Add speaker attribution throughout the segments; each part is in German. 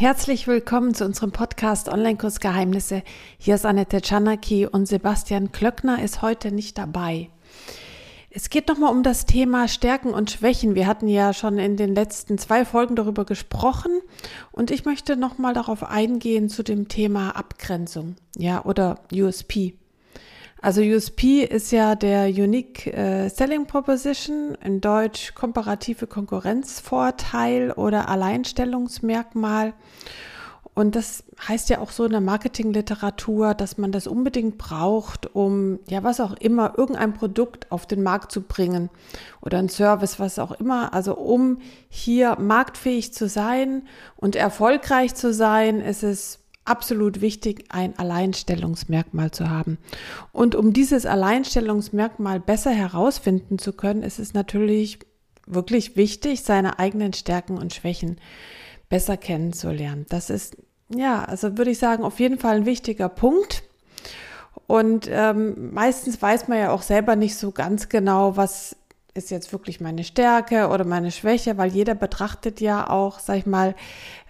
Speaker 1: Herzlich willkommen zu unserem Podcast Online-Kurs Geheimnisse. Hier ist Annette Czanaki und Sebastian Klöckner ist heute nicht dabei. Es geht nochmal um das Thema Stärken und Schwächen. Wir hatten ja schon in den letzten zwei Folgen darüber gesprochen und ich möchte nochmal darauf eingehen zu dem Thema Abgrenzung, ja, oder USP. Also USP ist ja der Unique äh, Selling Proposition, in Deutsch komparative Konkurrenzvorteil oder Alleinstellungsmerkmal. Und das heißt ja auch so in der Marketingliteratur, dass man das unbedingt braucht, um ja was auch immer, irgendein Produkt auf den Markt zu bringen oder ein Service, was auch immer. Also um hier marktfähig zu sein und erfolgreich zu sein, ist es absolut wichtig, ein Alleinstellungsmerkmal zu haben. Und um dieses Alleinstellungsmerkmal besser herausfinden zu können, ist es natürlich wirklich wichtig, seine eigenen Stärken und Schwächen besser kennenzulernen. Das ist, ja, also würde ich sagen, auf jeden Fall ein wichtiger Punkt. Und ähm, meistens weiß man ja auch selber nicht so ganz genau, was ist jetzt wirklich meine Stärke oder meine Schwäche, weil jeder betrachtet ja auch, sag ich mal,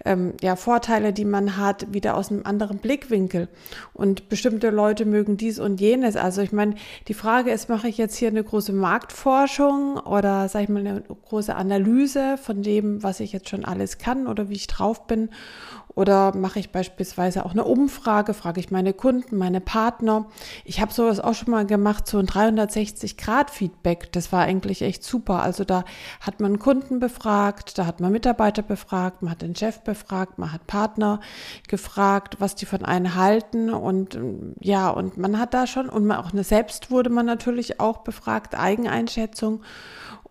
Speaker 1: ähm, ja, Vorteile, die man hat, wieder aus einem anderen Blickwinkel. Und bestimmte Leute mögen dies und jenes. Also ich meine, die Frage ist, mache ich jetzt hier eine große Marktforschung oder, sag ich mal, eine große Analyse von dem, was ich jetzt schon alles kann oder wie ich drauf bin? Oder mache ich beispielsweise auch eine Umfrage, frage ich meine Kunden, meine Partner. Ich habe sowas auch schon mal gemacht, so ein 360-Grad-Feedback. Das war eigentlich echt super. Also da hat man Kunden befragt, da hat man Mitarbeiter befragt, man hat den Chef befragt, man hat Partner gefragt, was die von einem halten. Und ja, und man hat da schon, und man auch eine selbst wurde man natürlich auch befragt, Eigeneinschätzung.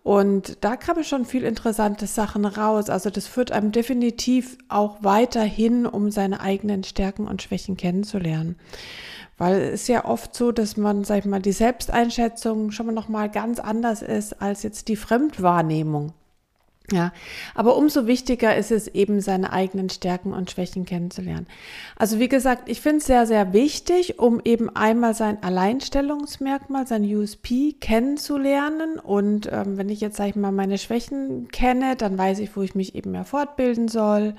Speaker 1: Und da kamen schon viel interessante Sachen raus. Also das führt einem definitiv auch weiterhin, um seine eigenen Stärken und Schwächen kennenzulernen. Weil es ist ja oft so, dass man, sag ich mal, die Selbsteinschätzung schon mal noch mal ganz anders ist als jetzt die Fremdwahrnehmung. Ja, aber umso wichtiger ist es eben, seine eigenen Stärken und Schwächen kennenzulernen. Also wie gesagt, ich finde es sehr, sehr wichtig, um eben einmal sein Alleinstellungsmerkmal, sein USP kennenzulernen. Und ähm, wenn ich jetzt, sage ich mal, meine Schwächen kenne, dann weiß ich, wo ich mich eben mehr fortbilden soll,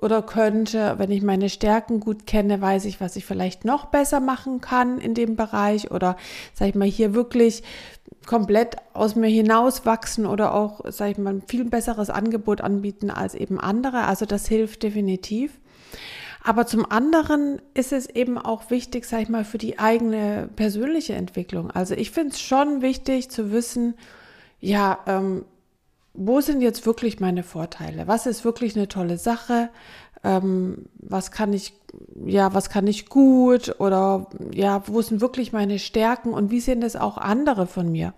Speaker 1: oder könnte, wenn ich meine Stärken gut kenne, weiß ich, was ich vielleicht noch besser machen kann in dem Bereich oder sag ich mal hier wirklich komplett aus mir hinaus wachsen oder auch, sag ich mal, ein viel besseres Angebot anbieten als eben andere. Also das hilft definitiv. Aber zum anderen ist es eben auch wichtig, sag ich mal, für die eigene persönliche Entwicklung. Also ich finde es schon wichtig zu wissen, ja, ähm, wo sind jetzt wirklich meine Vorteile? Was ist wirklich eine tolle Sache? Ähm, was kann ich, ja, was kann ich gut? Oder ja, wo sind wirklich meine Stärken und wie sehen das auch andere von mir?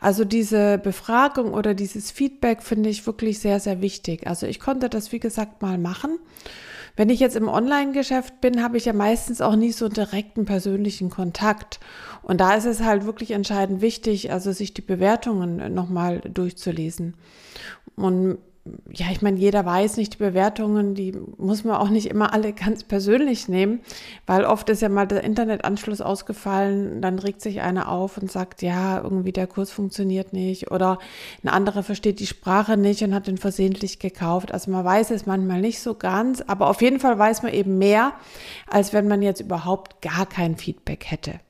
Speaker 1: Also diese Befragung oder dieses Feedback finde ich wirklich sehr, sehr wichtig. Also ich konnte das, wie gesagt, mal machen. Wenn ich jetzt im Online-Geschäft bin, habe ich ja meistens auch nie so direkten persönlichen Kontakt. Und da ist es halt wirklich entscheidend wichtig, also sich die Bewertungen nochmal durchzulesen. Und ja, ich meine, jeder weiß nicht, die Bewertungen, die muss man auch nicht immer alle ganz persönlich nehmen, weil oft ist ja mal der Internetanschluss ausgefallen, dann regt sich einer auf und sagt, ja, irgendwie der Kurs funktioniert nicht oder ein anderer versteht die Sprache nicht und hat den versehentlich gekauft. Also man weiß es manchmal nicht so ganz, aber auf jeden Fall weiß man eben mehr, als wenn man jetzt überhaupt gar kein Feedback hätte.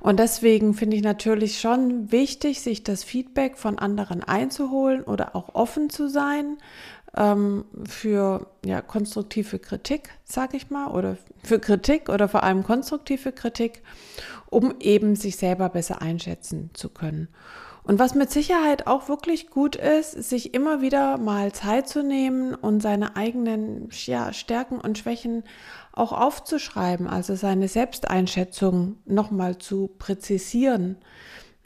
Speaker 1: Und deswegen finde ich natürlich schon wichtig, sich das Feedback von anderen einzuholen oder auch offen zu sein ähm, für ja, konstruktive Kritik, sage ich mal, oder für Kritik oder vor allem konstruktive Kritik, um eben sich selber besser einschätzen zu können. Und was mit Sicherheit auch wirklich gut ist, sich immer wieder mal Zeit zu nehmen und seine eigenen ja, Stärken und Schwächen auch aufzuschreiben, also seine Selbsteinschätzung nochmal zu präzisieren.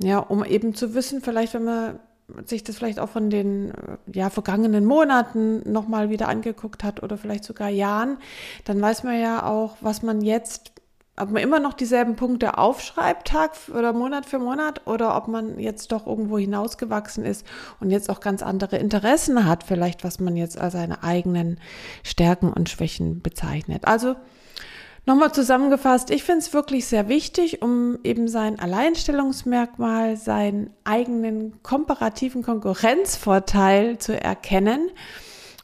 Speaker 1: Ja, um eben zu wissen, vielleicht wenn man sich das vielleicht auch von den ja, vergangenen Monaten nochmal wieder angeguckt hat oder vielleicht sogar Jahren, dann weiß man ja auch, was man jetzt ob man immer noch dieselben Punkte aufschreibt, Tag oder Monat für Monat, oder ob man jetzt doch irgendwo hinausgewachsen ist und jetzt auch ganz andere Interessen hat, vielleicht was man jetzt als seine eigenen Stärken und Schwächen bezeichnet. Also nochmal zusammengefasst, ich finde es wirklich sehr wichtig, um eben sein Alleinstellungsmerkmal, seinen eigenen komparativen Konkurrenzvorteil zu erkennen.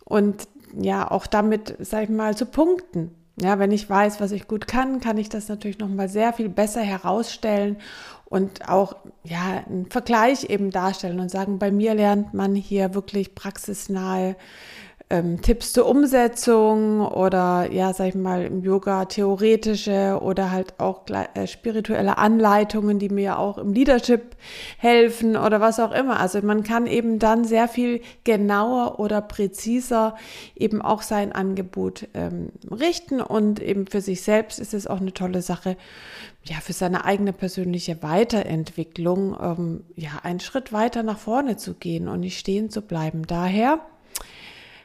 Speaker 1: Und ja auch damit, sag ich mal, zu punkten. Ja, wenn ich weiß, was ich gut kann, kann ich das natürlich noch mal sehr viel besser herausstellen und auch ja einen Vergleich eben darstellen und sagen, bei mir lernt man hier wirklich praxisnahe ähm, Tipps zur Umsetzung oder ja, sag ich mal, im Yoga theoretische oder halt auch äh, spirituelle Anleitungen, die mir auch im Leadership helfen oder was auch immer. Also man kann eben dann sehr viel genauer oder präziser eben auch sein Angebot ähm, richten und eben für sich selbst ist es auch eine tolle Sache, ja, für seine eigene persönliche Weiterentwicklung, ähm, ja, einen Schritt weiter nach vorne zu gehen und nicht stehen zu bleiben. Daher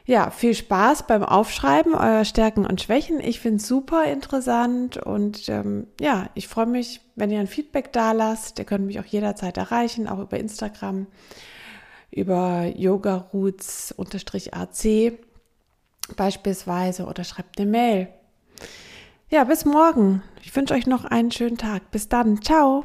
Speaker 1: ja, viel Spaß beim Aufschreiben eurer Stärken und Schwächen. Ich finde es super interessant und ähm, ja, ich freue mich, wenn ihr ein Feedback da lasst. Ihr könnt mich auch jederzeit erreichen, auch über Instagram, über yogaroots-ac beispielsweise oder schreibt eine Mail. Ja, bis morgen. Ich wünsche euch noch einen schönen Tag. Bis dann. Ciao.